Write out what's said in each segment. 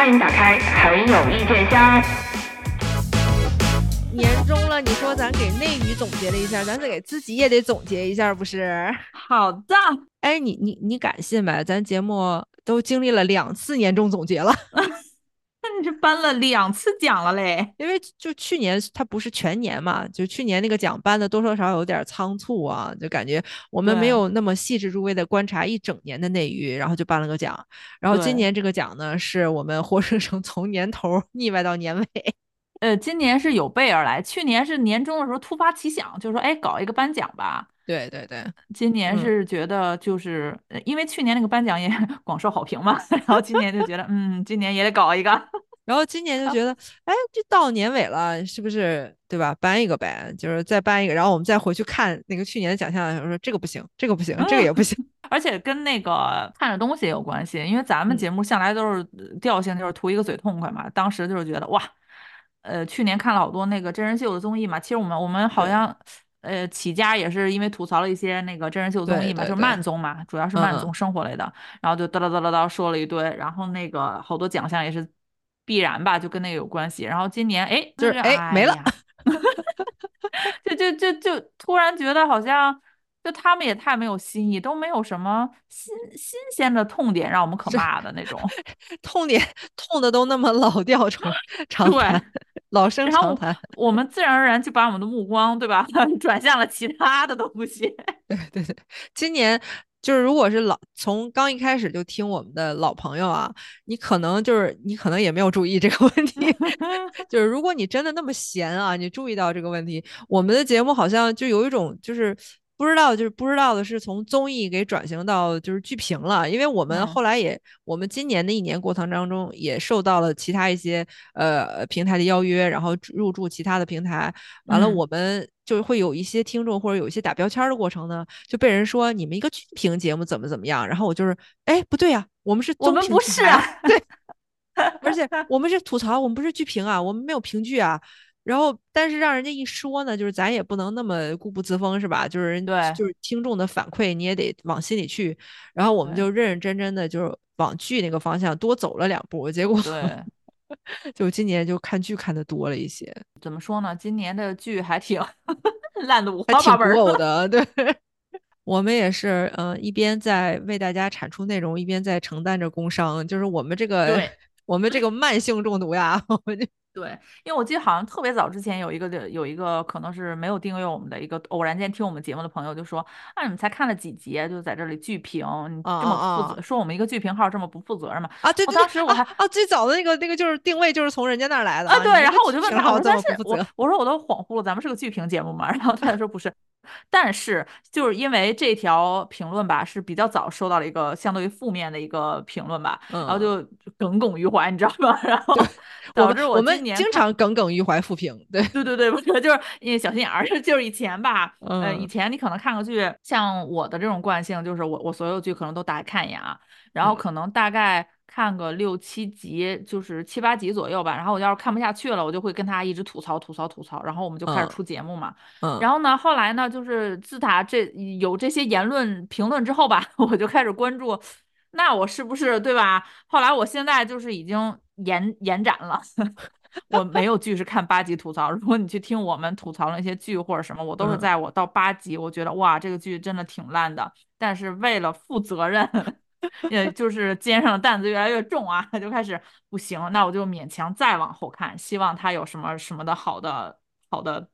欢迎打开很有意见箱。年终了，你说咱给内娱总结了一下，咱得给自己也得总结一下，不是？好的，哎，你你你敢信呗？咱节目都经历了两次年终总结了。那你这颁了两次奖了嘞？因为就去年它不是全年嘛，就去年那个奖颁的多多少少有点仓促啊，就感觉我们没有那么细致入微的观察一整年的内娱，然后就颁了个奖。然后今年这个奖呢，是我们活生生从年头腻歪到年尾。呃，今年是有备而来，去年是年终的时候突发奇想，就说哎，搞一个颁奖吧。对对对，今年是觉得就是因为去年那个颁奖也 广受好评嘛，然后今年就觉得嗯，今年也得搞一个。然后今年就觉得，哎，这到年尾了，是不是对吧？颁一个呗，就是再颁一个，然后我们再回去看那个去年的奖项的时候，说这个不行，这个不行，这个也不行。而且跟那个看的东西也有关系，因为咱们节目向来都是调性就是图一个嘴痛快嘛。当时就是觉得哇，呃，去年看了好多那个真人秀的综艺嘛。其实我们我们好像呃起家也是因为吐槽了一些那个真人秀综艺嘛，就是慢综嘛，主要是慢综生活类的。然后就叨叨叨叨叨说了一堆，然后那个好多奖项也是。必然吧，就跟那个有关系。然后今年，哎，就是哎没了，就就就就突然觉得好像，就他们也太没有新意，都没有什么新新鲜的痛点让我们可骂的那种。痛点痛的都那么老调重长 谈，老生常谈。我们自然而然就把我们的目光，对吧，转向了其他的东西。对对对，今年。就是如果是老从刚一开始就听我们的老朋友啊，你可能就是你可能也没有注意这个问题。就是如果你真的那么闲啊，你注意到这个问题，我们的节目好像就有一种就是。不知道，就是不知道的是从综艺给转型到就是剧评了，因为我们后来也，我们今年的一年过程当中也受到了其他一些呃平台的邀约，然后入驻其他的平台，完了我们就会有一些听众或者有一些打标签的过程呢，就被人说你们一个剧评节目怎么怎么样，然后我就是哎不对呀，我们是我们不是啊，对，而且我们是吐槽，我们不是剧评啊，我们没有评剧啊。然后，但是让人家一说呢，就是咱也不能那么固步自封，是吧？就是人对，就是听众的反馈你也得往心里去。然后我们就认认真真的就是往剧那个方向多走了两步，结果对，就今年就看剧看的多了一些。怎么说呢？今年的剧还挺 烂的五花八门的。对，我们也是，嗯，一边在为大家产出内容，一边在承担着工伤。就是我们这个，我们这个慢性中毒呀，我们就。对，因为我记得好像特别早之前有一个的有一个可能是没有订阅我们的一个偶然间听我们节目的朋友就说啊，你们才看了几集就在这里剧评，你这么不负责，说我们一个剧评号这么不负责任嘛？啊，对，当时我还啊，最早的那个那个就是定位就是从人家那儿来的啊，对，然后我就问他，我说是，我我说我都恍惚了，咱们是个剧评节目嘛？然后他就说不是。但是就是因为这条评论吧是比较早收到了一个相对于负面的一个评论吧，然后就耿耿于怀，你知道吗？然后导致我们经常耿耿于怀负评，对对对对，我觉得就是因为小心眼儿，就是以前吧，呃，以前你可能看个剧，像我的这种惯性，就是我我所有剧可能都打开看一眼啊，然后可能大概。看个六七集，就是七八集左右吧。然后我要是看不下去了，我就会跟他一直吐槽、吐槽、吐槽。然后我们就开始出节目嘛。嗯。然后呢，后来呢，就是自打这有这些言论评论之后吧，我就开始关注，那我是不是对吧？后来我现在就是已经延延展了，我没有剧是看八集吐槽。如果你去听我们吐槽那些剧或者什么，我都是在我到八集，我觉得哇，这个剧真的挺烂的。但是为了负责任。也就是肩上的担子越来越重啊，就开始不行，那我就勉强再往后看，希望他有什么什么的好的好的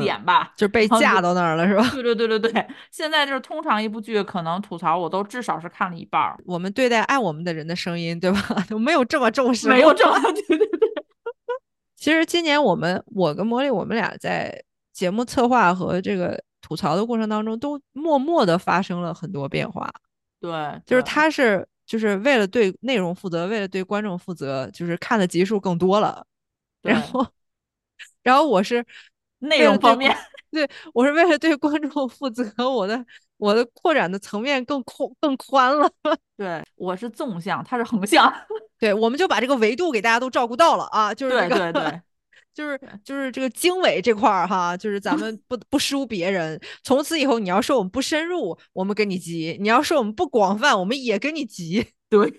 点吧，就被架到那儿了是吧？对对对对对，现在就是通常一部剧可能吐槽我都至少是看了一半儿。我们对待爱我们的人的声音，对吧？没有这么重视，没有这么对对对。其实今年我们我跟茉莉，我们俩在节目策划和这个吐槽的过程当中，都默默的发生了很多变化。对，就是他是就是为了对内容负责，为了对观众负责，就是看的集数更多了。然后，然后我是内容方面，对我是为了对观众负责，我的我的扩展的层面更宽更宽了。对，我是纵向，他是横向。对，我们就把这个维度给大家都照顾到了啊，就是对对对。就是就是这个经纬这块儿哈，就是咱们不不输别人。从此以后，你要说我们不深入，我们跟你急；你要说我们不广泛，我们也跟你急。对，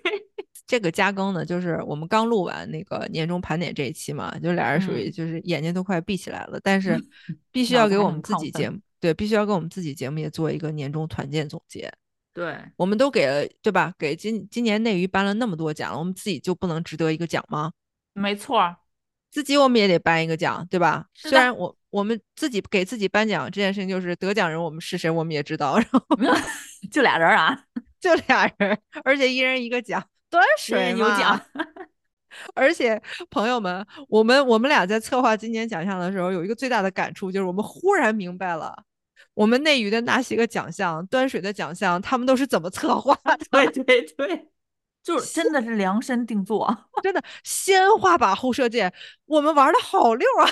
这个加更呢，就是我们刚录完那个年终盘点这一期嘛，就俩人属于就是眼睛都快闭起来了，但是 必须要给我们自己节目，对，必须要给我们自己节目也做一个年终团建总结。对，我们都给了，对吧？给今今年内娱颁了那么多奖，我们自己就不能值得一个奖吗？没错，自己我们也得颁一个奖，对吧？虽然我我们自己给自己颁奖这件事情，就是得奖人我们是谁我们也知道，然后 就俩人啊，就俩人，而且一人一个奖，端水有奖。而且朋友们，我们我们俩在策划今年奖项的时候，有一个最大的感触，就是我们忽然明白了。我们内娱的那些个奖项，端水的奖项，他们都是怎么策划的？对对对，就是真的是量身定做，真的先画靶后射箭，我们玩的好溜啊！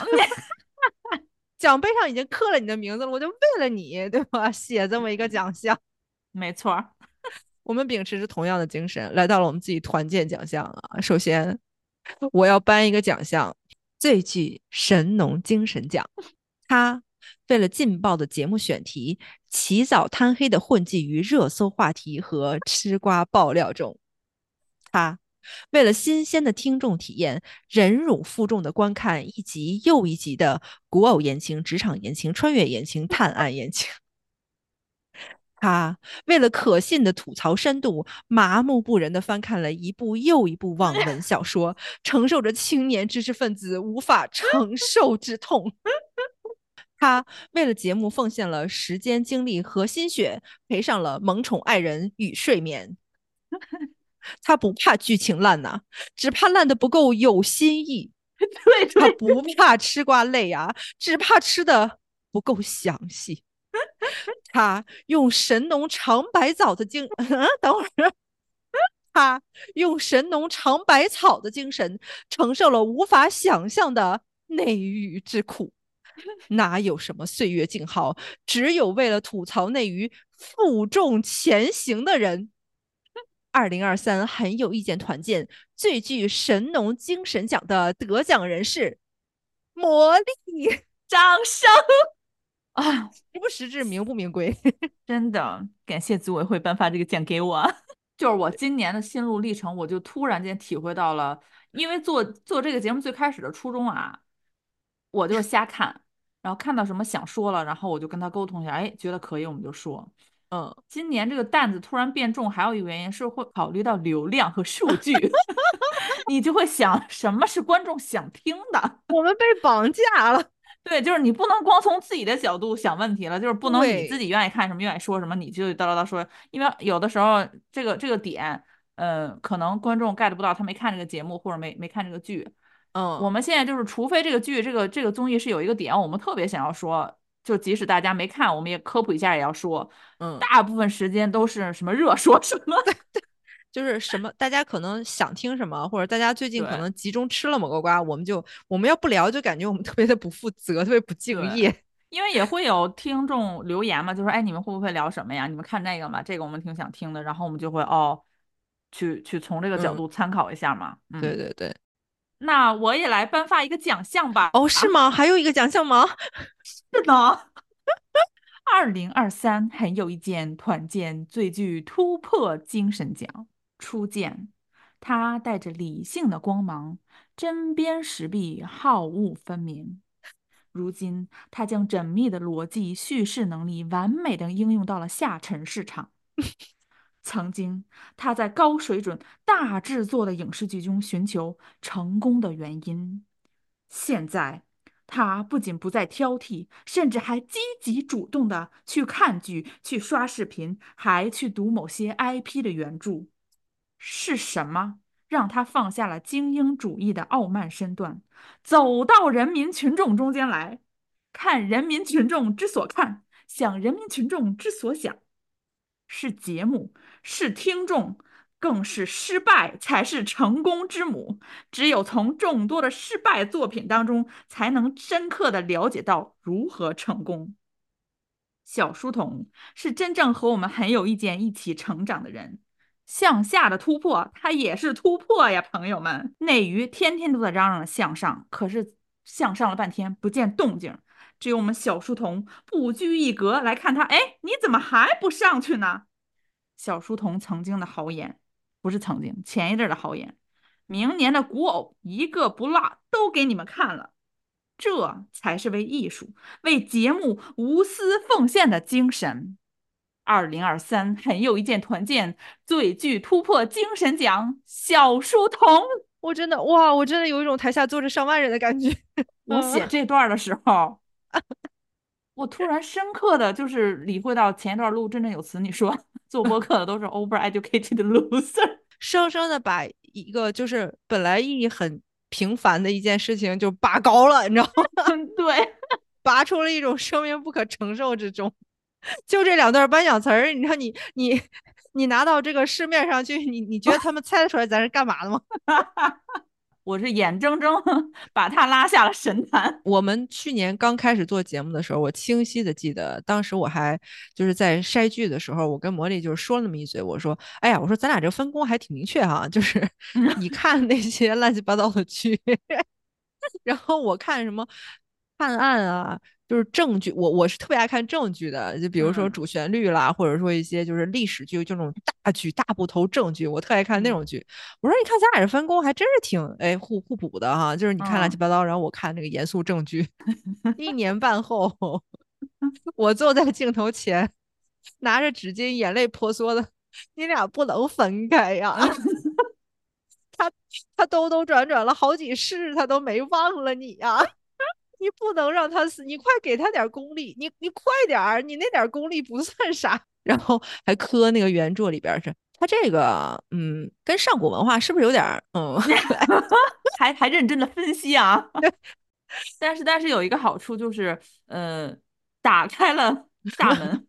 奖杯上已经刻了你的名字了，我就为了你，对吧？写这么一个奖项，没错。我们秉持着同样的精神，来到了我们自己团建奖项啊。首先，我要颁一个奖项——最具神农精神奖，他。为了劲爆的节目选题，起早贪黑的混迹于热搜话题和吃瓜爆料中。他为了新鲜的听众体验，忍辱负重的观看一集又一集的古偶言情、职场言情、穿越言情、探案言情。他为了可信的吐槽深度，麻木不仁的翻看了一部又一部网文小说，承受着青年知识分子无法承受之痛。他为了节目奉献了时间、精力和心血，赔上了萌宠爱人与睡眠。他不怕剧情烂呐，只怕烂的不够有新意。对，他不怕吃瓜累呀，只怕吃的不够详细。他用神农尝百草的精，嗯，等会儿，他用神农尝百草的精神，承受了无法想象的内娱之苦。哪有什么岁月静好，只有为了吐槽内娱负重前行的人。二零二三很有意见团建最具神农精神奖的得奖人是魔力，掌声啊！实不实至名不名归？真的感谢组委会颁发这个奖给我。就是我今年的心路历程，我就突然间体会到了，因为做做这个节目最开始的初衷啊，我就瞎看。然后看到什么想说了，然后我就跟他沟通一下，哎，觉得可以我们就说。嗯，今年这个担子突然变重，还有一个原因是会考虑到流量和数据，你就会想什么是观众想听的。我们被绑架了，对，就是你不能光从自己的角度想问题了，就是不能你自己愿意看什么愿意说什么你就叨叨叨说，因为有的时候这个这个点，呃，可能观众 get 不到，他没看这个节目或者没没看这个剧。嗯，我们现在就是，除非这个剧、这个这个综艺是有一个点，我们特别想要说，就即使大家没看，我们也科普一下，也要说。嗯，大部分时间都是什么热说什么，就是什么大家可能想听什么，或者大家最近可能集中吃了某个瓜，我们就我们要不聊，就感觉我们 特别的不负责，特别不敬业。因为也会有听众留言嘛，就说哎，你们会不会聊什么呀？你们看这个嘛，这个我们挺想听的，然后我们就会哦，去去从这个角度参考一下嘛。对对对。那我也来颁发一个奖项吧。哦，是吗？还有一个奖项吗？是的。二零二三很有一件团建最具突破精神奖初见，他带着理性的光芒，针砭时弊，好恶分明。如今他将缜密的逻辑叙事能力完美的应用到了下沉市场。曾经，他在高水准、大制作的影视剧中寻求成功的原因。现在，他不仅不再挑剔，甚至还积极主动的去看剧、去刷视频，还去读某些 IP 的原著。是什么让他放下了精英主义的傲慢身段，走到人民群众中间来，看人民群众之所看，想人民群众之所想？是节目，是听众，更是失败才是成功之母。只有从众多的失败作品当中，才能深刻的了解到如何成功。小书童是真正和我们很有意见、一起成长的人，向下的突破，它也是突破呀，朋友们。内娱天天都在嚷嚷向上，可是向上了半天不见动静。只有我们小书童不拘一格来看他，哎，你怎么还不上去呢？小书童曾经的豪言：“不是曾经，前一阵的豪言，明年的古偶一个不落都给你们看了，这才是为艺术、为节目无私奉献的精神。二零二三很有一件团建最具突破精神奖小书童，我真的哇，我真的有一种台下坐着上万人的感觉。我写这段的时候，我突然深刻的就是理会到前一段路振振有词，你说做播客的都是 over educated loser，生生的把一个就是本来意义很平凡的一件事情就拔高了，你知道吗？对，拔出了一种生命不可承受之重。就这两段颁奖词儿，你说你你你拿到这个市面上去，你你觉得他们猜得出来咱是干嘛的吗？我是眼睁睁把他拉下了神坛。我们去年刚开始做节目的时候，我清晰的记得，当时我还就是在筛剧的时候，我跟魔力就是说了那么一嘴，我说：“哎呀，我说咱俩这分工还挺明确哈，就是 你看那些乱七八糟的剧，然后我看什么探案啊。”就是正剧，我我是特别爱看正剧的，就比如说主旋律啦，或者说一些就是历史剧，就那种大剧大部头正剧，我特爱看那种剧。我说你看咱俩这分工还真是挺哎互互补的哈，就是你看乱七八糟，然后我看那个严肃正剧。一年 半后，我坐在镜头前，拿着纸巾，眼泪婆娑的，你俩不能分开呀！他他兜兜转转了好几世，他都没忘了你呀。你不能让他死，你快给他点功力，你你快点儿，你那点功力不算啥。然后还磕那个原著里边是，他这个嗯，跟上古文化是不是有点嗯？还还认真的分析啊。但是但是有一个好处就是，呃，打开了大门。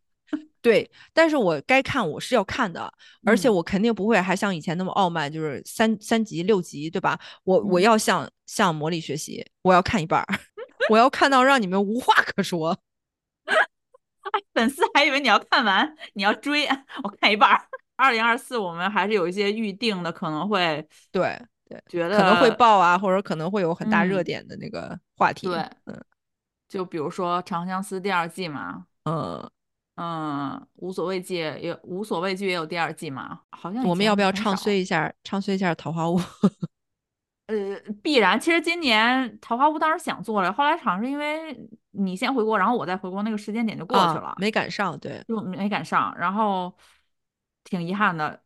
对，但是我该看我是要看的，而且我肯定不会还像以前那么傲慢，就是三三集六集，对吧？我我要向向魔力学习，我要看一半儿。我要看到让你们无话可说，粉丝还以为你要看完，你要追，我看一半。二零二四我们还是有一些预定的，可能会对对，觉得可能会爆啊，或者可能会有很大热点的那个话题。对，嗯，就比如说《长相思》第二季嘛，嗯嗯，无所畏惧也无所畏惧也有第二季嘛，好像我们要不要唱衰一下，唱衰一下《桃花坞》？呃，必然。其实今年《桃花坞》当时想做了，后来好像是因为你先回国，然后我再回国，那个时间点就过去了，没赶上。对，就没赶上，然后挺遗憾的。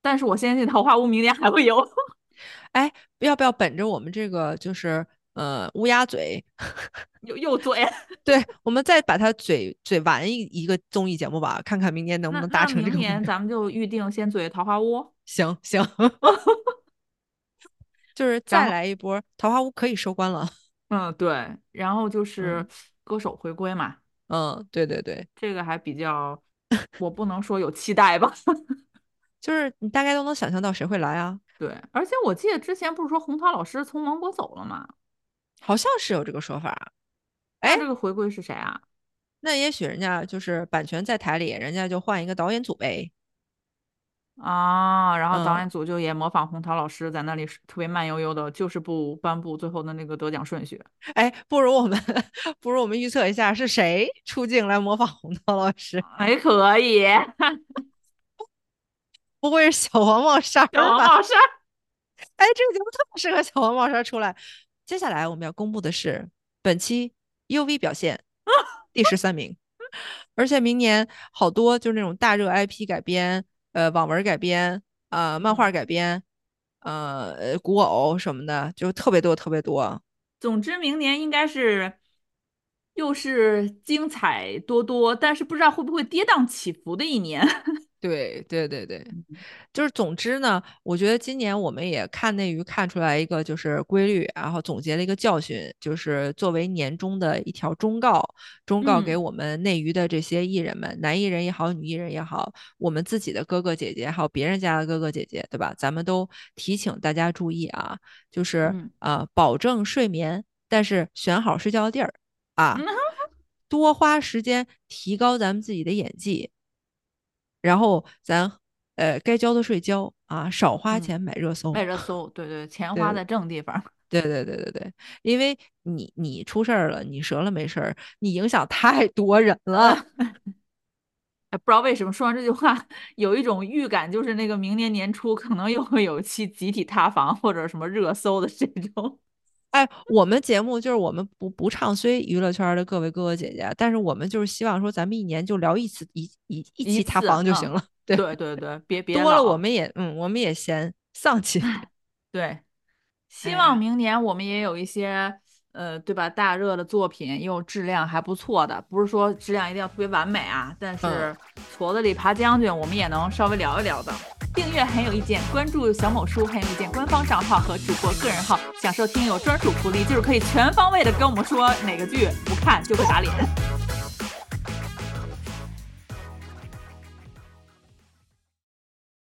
但是我相信《桃花坞》明年还会有。哎，要不要本着我们这个就是呃乌鸦嘴，又又嘴？对，我们再把它嘴嘴完一一个综艺节目吧，看看明年能不能达成这个。明年咱们就预定先嘴《桃花坞》。行行。就是再来一波，桃花坞可以收官了。嗯，对。然后就是歌手回归嘛。嗯，对对对，这个还比较，我不能说有期待吧。就是你大概都能想象到谁会来啊？对，而且我记得之前不是说洪涛老师从芒果走了吗？好像是有这个说法。哎，这个回归是谁啊？那也许人家就是版权在台里，人家就换一个导演组呗。啊，然后导演组就也模仿红桃老师在那里特别慢悠悠的，就是不颁布最后的那个得奖顺序。哎，不如我们 不如我们预测一下是谁出镜来模仿红桃老师？还可以，不会是小黄帽衫小黄帽衫？哎，这个节目特别适合小黄帽衫出来。接下来我们要公布的是本期 UV 表现 第十三名，而且明年好多就是那种大热 IP 改编。呃，网文改编，呃，漫画改编，呃，古偶什么的，就特别多，特别多。总之，明年应该是又是精彩多多，但是不知道会不会跌宕起伏的一年。对对对对，就是总之呢，我觉得今年我们也看内娱看出来一个就是规律，然后总结了一个教训，就是作为年终的一条忠告，忠告给我们内娱的这些艺人们，男艺人也好，女艺人也好，我们自己的哥哥姐姐，还有别人家的哥哥姐姐，对吧？咱们都提醒大家注意啊，就是啊，保证睡眠，但是选好睡觉的地儿啊，多花时间提高咱们自己的演技。然后咱呃该交的税交啊，少花钱买热搜，买热搜，对对，钱花在正地方。对对对对对，因为你你出事儿了，你折了没事儿，你影响太多人 了。哎，不知道为什么说完这句话，有一种预感，就是那个明年年初可能又会有期集体塌房或者什么热搜的这种。哎，我们节目就是我们不不唱衰娱乐圈的各位哥哥姐姐，但是我们就是希望说，咱们一年就聊一次一一一期塌房就行了。对对对对，别 别多了，我们也嗯，我们也嫌丧气。对，希望明年我们也有一些。呃，对吧？大热的作品又质量还不错的，不是说质量一定要特别完美啊，但是矬子里爬将军，我们也能稍微聊一聊的。订阅很有意见，关注小某书很有意见官方账号和主播个人号，享受听友专属福利，就是可以全方位的跟我们说哪个剧不看就会打脸。